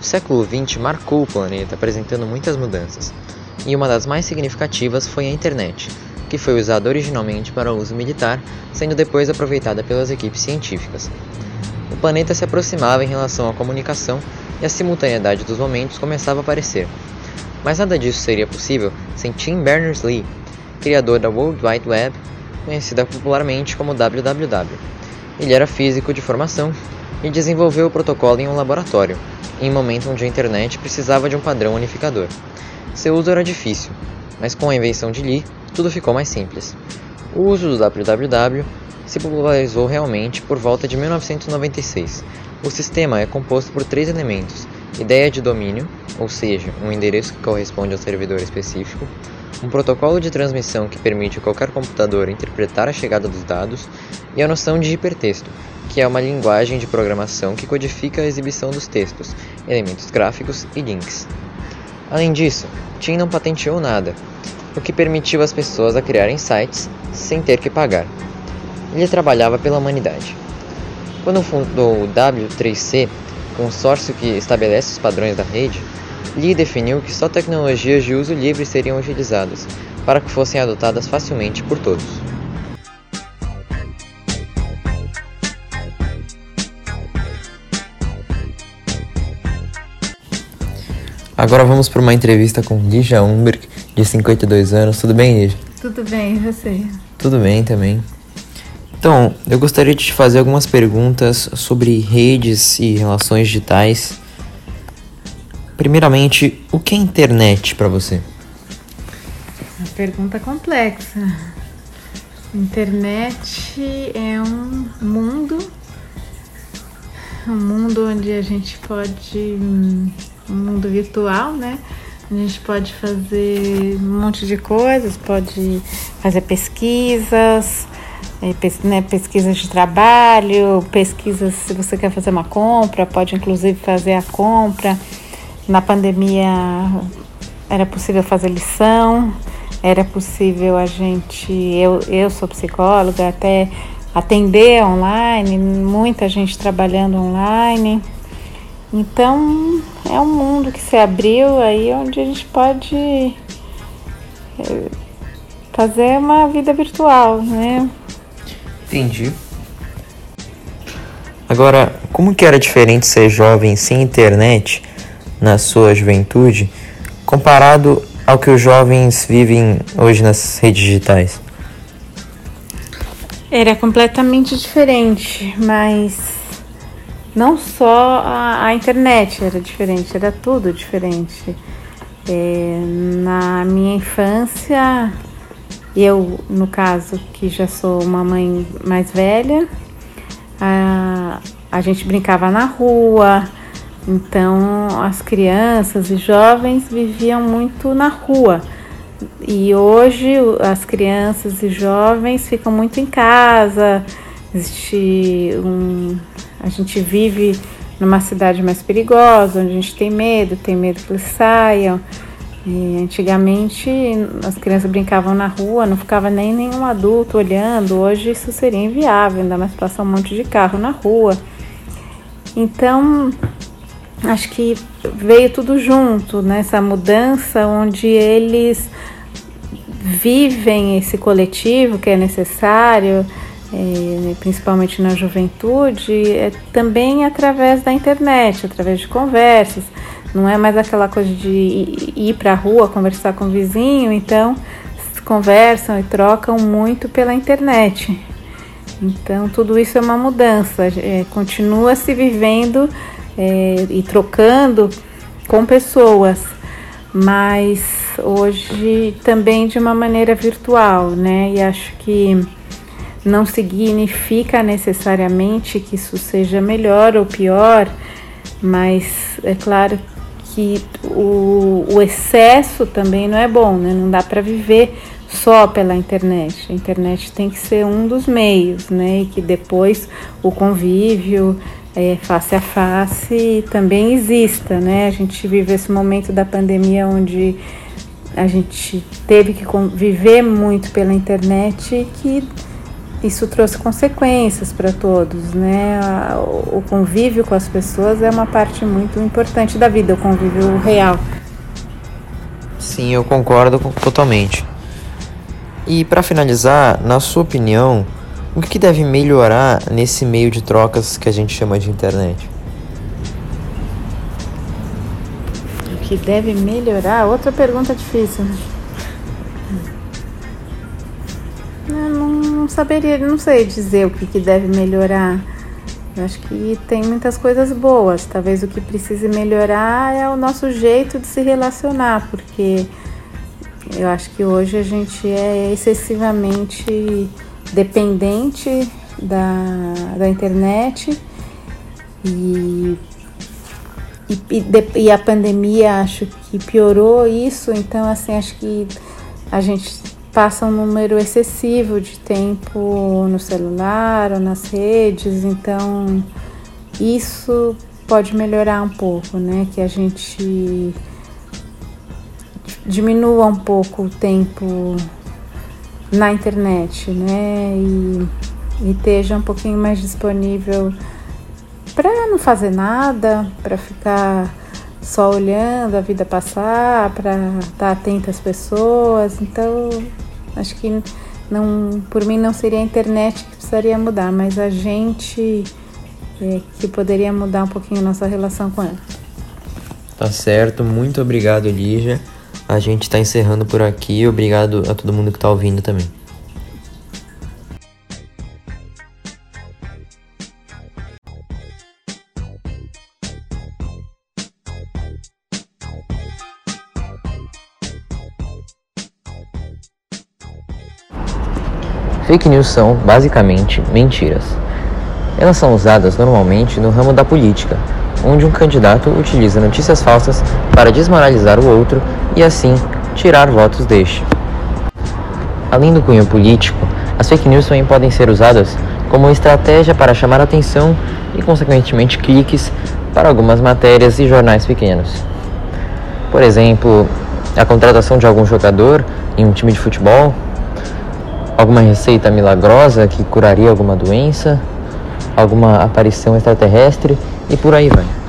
O século XX marcou o planeta, apresentando muitas mudanças, e uma das mais significativas foi a internet, que foi usada originalmente para uso militar, sendo depois aproveitada pelas equipes científicas. O planeta se aproximava em relação à comunicação e a simultaneidade dos momentos começava a aparecer. Mas nada disso seria possível sem Tim Berners-Lee, criador da World Wide Web, conhecida popularmente como WWW. Ele era físico de formação e desenvolveu o protocolo em um laboratório, em momento onde a internet precisava de um padrão unificador. Seu uso era difícil, mas com a invenção de Lee, tudo ficou mais simples. O uso do www se popularizou realmente por volta de 1996. O sistema é composto por três elementos: ideia de domínio, ou seja, um endereço que corresponde ao servidor específico, um protocolo de transmissão que permite a qualquer computador interpretar a chegada dos dados, e a noção de hipertexto, que é uma linguagem de programação que codifica a exibição dos textos, elementos gráficos e links. Além disso, Tim não patenteou nada, o que permitiu às pessoas a criarem sites sem ter que pagar. Ele trabalhava pela humanidade. Quando fundou o W3C, consórcio que estabelece os padrões da rede, Lee definiu que só tecnologias de uso livre seriam utilizadas, para que fossem adotadas facilmente por todos. Agora vamos para uma entrevista com Lígia Umberg, de 52 anos. Tudo bem, Lígia? Tudo bem, e você? Tudo bem também. Então, eu gostaria de te fazer algumas perguntas sobre redes e relações digitais. Primeiramente, o que é internet para você? Uma pergunta complexa. Internet é um mundo, um mundo onde a gente pode um mundo virtual, né? A gente pode fazer um monte de coisas, pode fazer pesquisas, é, né, pesquisas de trabalho, pesquisas se você quer fazer uma compra, pode inclusive fazer a compra. Na pandemia era possível fazer lição, era possível a gente, eu, eu sou psicóloga, até atender online, muita gente trabalhando online. Então é um mundo que se abriu aí onde a gente pode é, fazer uma vida virtual, né? Entendi. Agora, como que era diferente ser jovem sem internet na sua juventude comparado ao que os jovens vivem hoje nas redes digitais? Era completamente diferente, mas não só a, a internet era diferente, era tudo diferente. É, na minha infância, eu, no caso, que já sou uma mãe mais velha, a, a gente brincava na rua, então as crianças e jovens viviam muito na rua. E hoje as crianças e jovens ficam muito em casa, existe um, a gente vive numa cidade mais perigosa, onde a gente tem medo, tem medo que eles saiam. E antigamente as crianças brincavam na rua, não ficava nem nenhum adulto olhando. Hoje isso seria inviável, ainda mais passar um monte de carro na rua. Então, acho que veio tudo junto nessa mudança onde eles vivem esse coletivo que é necessário é, principalmente na juventude, é também através da internet, através de conversas. Não é mais aquela coisa de ir para a rua conversar com o vizinho, então conversam e trocam muito pela internet. Então tudo isso é uma mudança, é, continua se vivendo é, e trocando com pessoas, mas hoje também de uma maneira virtual, né? E acho que não significa necessariamente que isso seja melhor ou pior, mas é claro que o, o excesso também não é bom, né? Não dá para viver só pela internet. A internet tem que ser um dos meios, né? E que depois o convívio é, face a face também exista, né? A gente vive esse momento da pandemia onde a gente teve que viver muito pela internet e que isso trouxe consequências para todos, né? O convívio com as pessoas é uma parte muito importante da vida, o convívio real. Sim, eu concordo totalmente. E para finalizar, na sua opinião, o que deve melhorar nesse meio de trocas que a gente chama de internet? O que deve melhorar? Outra pergunta difícil. Eu não, não saberia, não sei dizer o que, que deve melhorar. Eu acho que tem muitas coisas boas. Talvez o que precise melhorar é o nosso jeito de se relacionar, porque eu acho que hoje a gente é excessivamente dependente da, da internet. E, e, e, a pandemia acho que piorou isso, então assim, acho que a gente passa um número excessivo de tempo no celular ou nas redes, então isso pode melhorar um pouco, né? Que a gente diminua um pouco o tempo na internet, né? E, e esteja um pouquinho mais disponível para não fazer nada, para ficar só olhando a vida passar, para estar atento às pessoas. Então, acho que não, por mim não seria a internet que precisaria mudar, mas a gente é, que poderia mudar um pouquinho nossa relação com ela. Tá certo, muito obrigado, Lígia. A gente está encerrando por aqui. Obrigado a todo mundo que está ouvindo também. Fake news são, basicamente, mentiras. Elas são usadas normalmente no ramo da política, onde um candidato utiliza notícias falsas para desmoralizar o outro e assim tirar votos deste. Além do cunho político, as fake news também podem ser usadas como estratégia para chamar atenção e, consequentemente, cliques para algumas matérias e jornais pequenos. Por exemplo, a contratação de algum jogador em um time de futebol, alguma receita milagrosa que curaria alguma doença, alguma aparição extraterrestre e por aí vai.